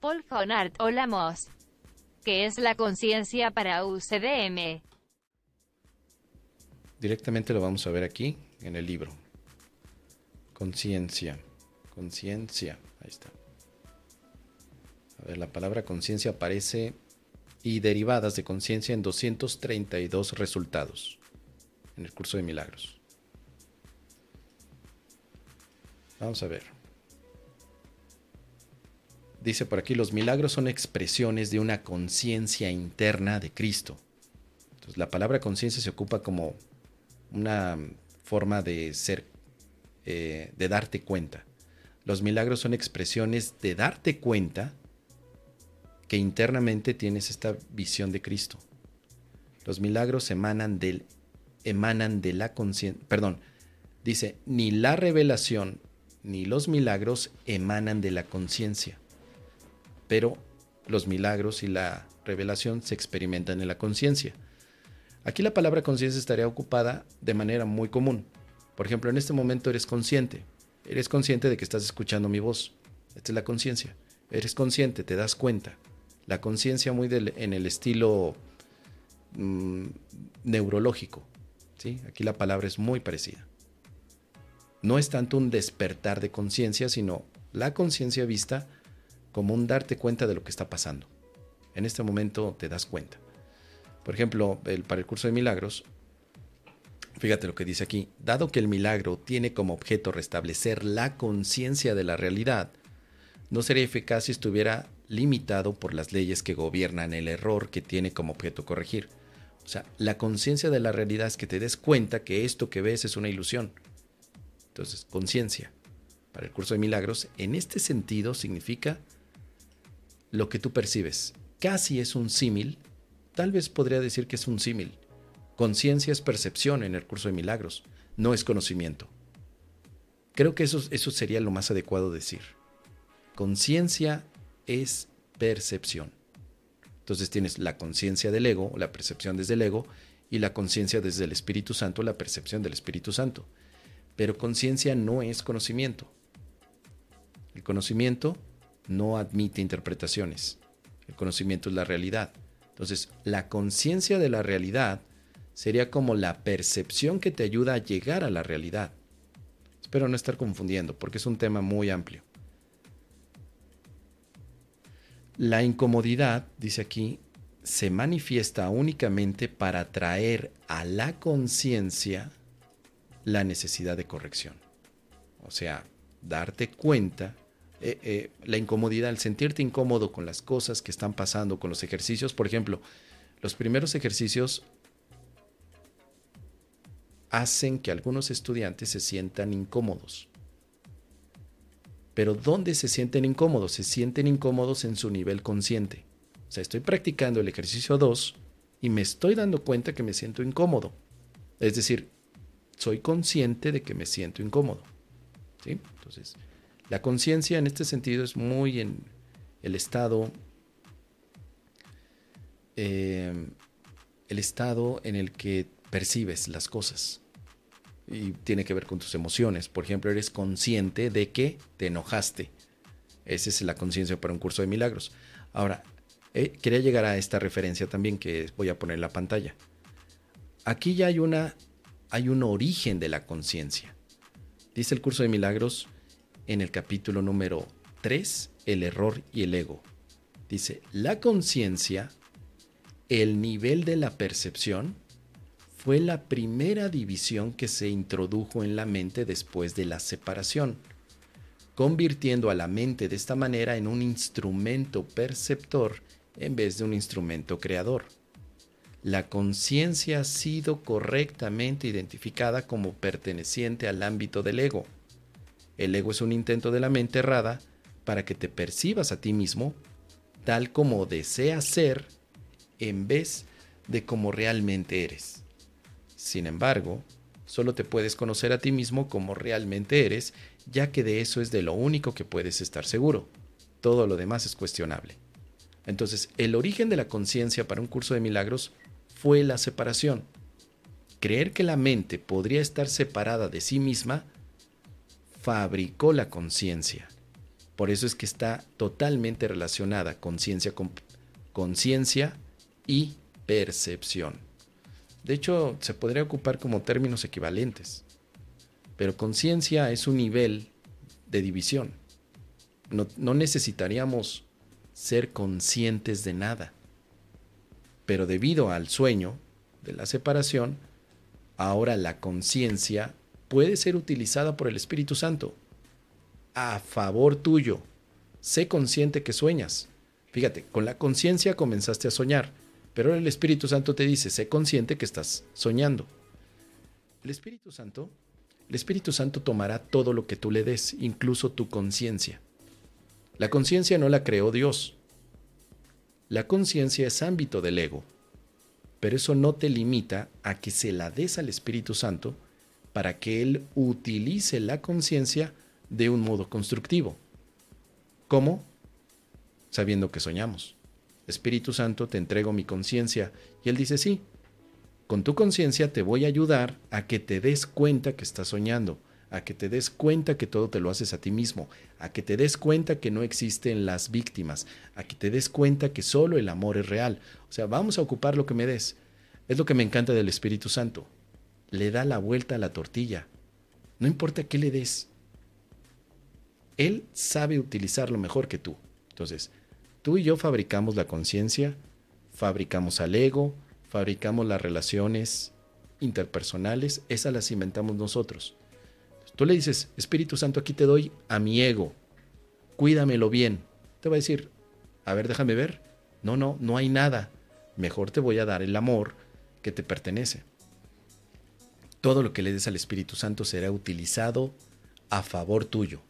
Paul von Art Olamos. ¿Qué es la conciencia para UCDM? Directamente lo vamos a ver aquí en el libro. Conciencia. Conciencia. Ahí está. A ver, la palabra conciencia aparece y derivadas de conciencia en 232 resultados en el curso de milagros. Vamos a ver. Dice por aquí, los milagros son expresiones de una conciencia interna de Cristo. Entonces, la palabra conciencia se ocupa como una forma de ser, eh, de darte cuenta. Los milagros son expresiones de darte cuenta que internamente tienes esta visión de Cristo. Los milagros emanan del emanan de la conciencia, perdón, dice, ni la revelación ni los milagros emanan de la conciencia, pero los milagros y la revelación se experimentan en la conciencia. Aquí la palabra conciencia estaría ocupada de manera muy común. Por ejemplo, en este momento eres consciente. Eres consciente de que estás escuchando mi voz. Esta es la conciencia. Eres consciente, te das cuenta. La conciencia muy en el estilo mm, neurológico. ¿sí? Aquí la palabra es muy parecida. No es tanto un despertar de conciencia, sino la conciencia vista como un darte cuenta de lo que está pasando. En este momento te das cuenta. Por ejemplo, el, para el curso de milagros, fíjate lo que dice aquí, dado que el milagro tiene como objeto restablecer la conciencia de la realidad, no sería eficaz si estuviera limitado por las leyes que gobiernan el error que tiene como objeto corregir. O sea, la conciencia de la realidad es que te des cuenta que esto que ves es una ilusión. Entonces, conciencia. Para el curso de milagros, en este sentido significa lo que tú percibes. Casi es un símil Tal vez podría decir que es un símil. Conciencia es percepción en el curso de milagros, no es conocimiento. Creo que eso, eso sería lo más adecuado decir. Conciencia es percepción. Entonces tienes la conciencia del ego, la percepción desde el ego, y la conciencia desde el Espíritu Santo, la percepción del Espíritu Santo. Pero conciencia no es conocimiento. El conocimiento no admite interpretaciones. El conocimiento es la realidad. Entonces, la conciencia de la realidad sería como la percepción que te ayuda a llegar a la realidad. Espero no estar confundiendo, porque es un tema muy amplio. La incomodidad, dice aquí, se manifiesta únicamente para traer a la conciencia la necesidad de corrección. O sea, darte cuenta eh, eh, la incomodidad, el sentirte incómodo con las cosas que están pasando, con los ejercicios. Por ejemplo, los primeros ejercicios hacen que algunos estudiantes se sientan incómodos. Pero ¿dónde se sienten incómodos? Se sienten incómodos en su nivel consciente. O sea, estoy practicando el ejercicio 2 y me estoy dando cuenta que me siento incómodo. Es decir, soy consciente de que me siento incómodo. ¿Sí? Entonces, la conciencia en este sentido es muy en el estado, eh, el estado en el que percibes las cosas y tiene que ver con tus emociones. Por ejemplo, eres consciente de que te enojaste. Esa es la conciencia para un curso de milagros. Ahora, eh, quería llegar a esta referencia también que voy a poner en la pantalla. Aquí ya hay una hay un origen de la conciencia. Dice el curso de milagros en el capítulo número 3, el error y el ego. Dice, la conciencia, el nivel de la percepción, fue la primera división que se introdujo en la mente después de la separación, convirtiendo a la mente de esta manera en un instrumento perceptor en vez de un instrumento creador. La conciencia ha sido correctamente identificada como perteneciente al ámbito del ego el ego es un intento de la mente errada para que te percibas a ti mismo tal como deseas ser en vez de como realmente eres. Sin embargo, solo te puedes conocer a ti mismo como realmente eres, ya que de eso es de lo único que puedes estar seguro. Todo lo demás es cuestionable. Entonces, el origen de la conciencia para un curso de milagros fue la separación. Creer que la mente podría estar separada de sí misma fabricó la conciencia. Por eso es que está totalmente relacionada conciencia con conciencia y percepción. De hecho, se podría ocupar como términos equivalentes. Pero conciencia es un nivel de división. No, no, necesitaríamos ser conscientes de nada. Pero debido al sueño de la separación, ahora la conciencia puede ser utilizada por el Espíritu Santo a favor tuyo. Sé consciente que sueñas. Fíjate, con la conciencia comenzaste a soñar, pero el Espíritu Santo te dice, sé consciente que estás soñando. El Espíritu Santo, el Espíritu Santo tomará todo lo que tú le des, incluso tu conciencia. La conciencia no la creó Dios. La conciencia es ámbito del ego, pero eso no te limita a que se la des al Espíritu Santo para que Él utilice la conciencia de un modo constructivo. ¿Cómo? Sabiendo que soñamos. Espíritu Santo, te entrego mi conciencia. Y Él dice, sí, con tu conciencia te voy a ayudar a que te des cuenta que estás soñando, a que te des cuenta que todo te lo haces a ti mismo, a que te des cuenta que no existen las víctimas, a que te des cuenta que solo el amor es real. O sea, vamos a ocupar lo que me des. Es lo que me encanta del Espíritu Santo. Le da la vuelta a la tortilla. No importa qué le des, él sabe utilizarlo mejor que tú. Entonces, tú y yo fabricamos la conciencia, fabricamos al ego, fabricamos las relaciones interpersonales, esas las inventamos nosotros. Tú le dices, Espíritu Santo, aquí te doy a mi ego, cuídamelo bien. Te va a decir, a ver, déjame ver. No, no, no hay nada. Mejor te voy a dar el amor que te pertenece. Todo lo que le des al Espíritu Santo será utilizado a favor tuyo.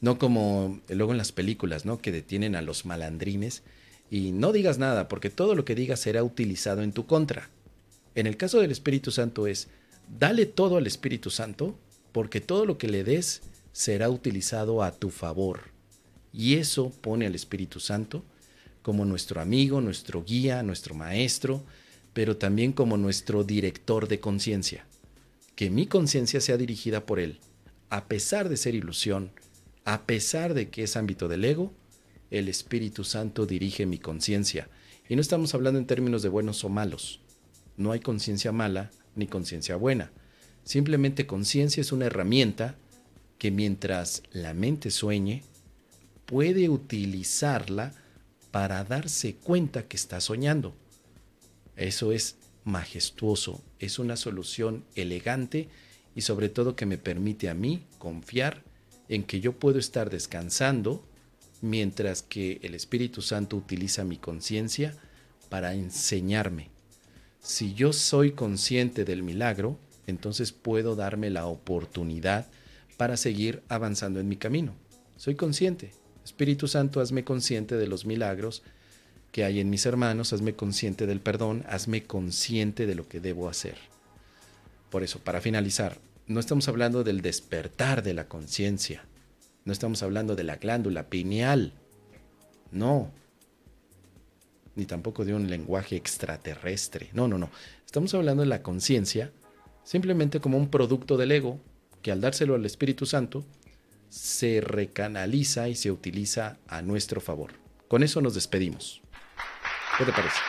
No como luego en las películas, ¿no? Que detienen a los malandrines y no digas nada, porque todo lo que digas será utilizado en tu contra. En el caso del Espíritu Santo es, dale todo al Espíritu Santo, porque todo lo que le des será utilizado a tu favor. Y eso pone al Espíritu Santo como nuestro amigo, nuestro guía, nuestro maestro, pero también como nuestro director de conciencia. Que mi conciencia sea dirigida por Él, a pesar de ser ilusión, a pesar de que es ámbito del ego, el Espíritu Santo dirige mi conciencia. Y no estamos hablando en términos de buenos o malos. No hay conciencia mala ni conciencia buena. Simplemente conciencia es una herramienta que mientras la mente sueñe, puede utilizarla para darse cuenta que está soñando. Eso es majestuoso, es una solución elegante y sobre todo que me permite a mí confiar en que yo puedo estar descansando mientras que el Espíritu Santo utiliza mi conciencia para enseñarme. Si yo soy consciente del milagro, entonces puedo darme la oportunidad para seguir avanzando en mi camino. Soy consciente. Espíritu Santo, hazme consciente de los milagros que hay en mis hermanos, hazme consciente del perdón, hazme consciente de lo que debo hacer. Por eso, para finalizar, no estamos hablando del despertar de la conciencia. No estamos hablando de la glándula pineal. No. Ni tampoco de un lenguaje extraterrestre. No, no, no. Estamos hablando de la conciencia simplemente como un producto del ego que al dárselo al Espíritu Santo se recanaliza y se utiliza a nuestro favor. Con eso nos despedimos. ¿Qué te parece?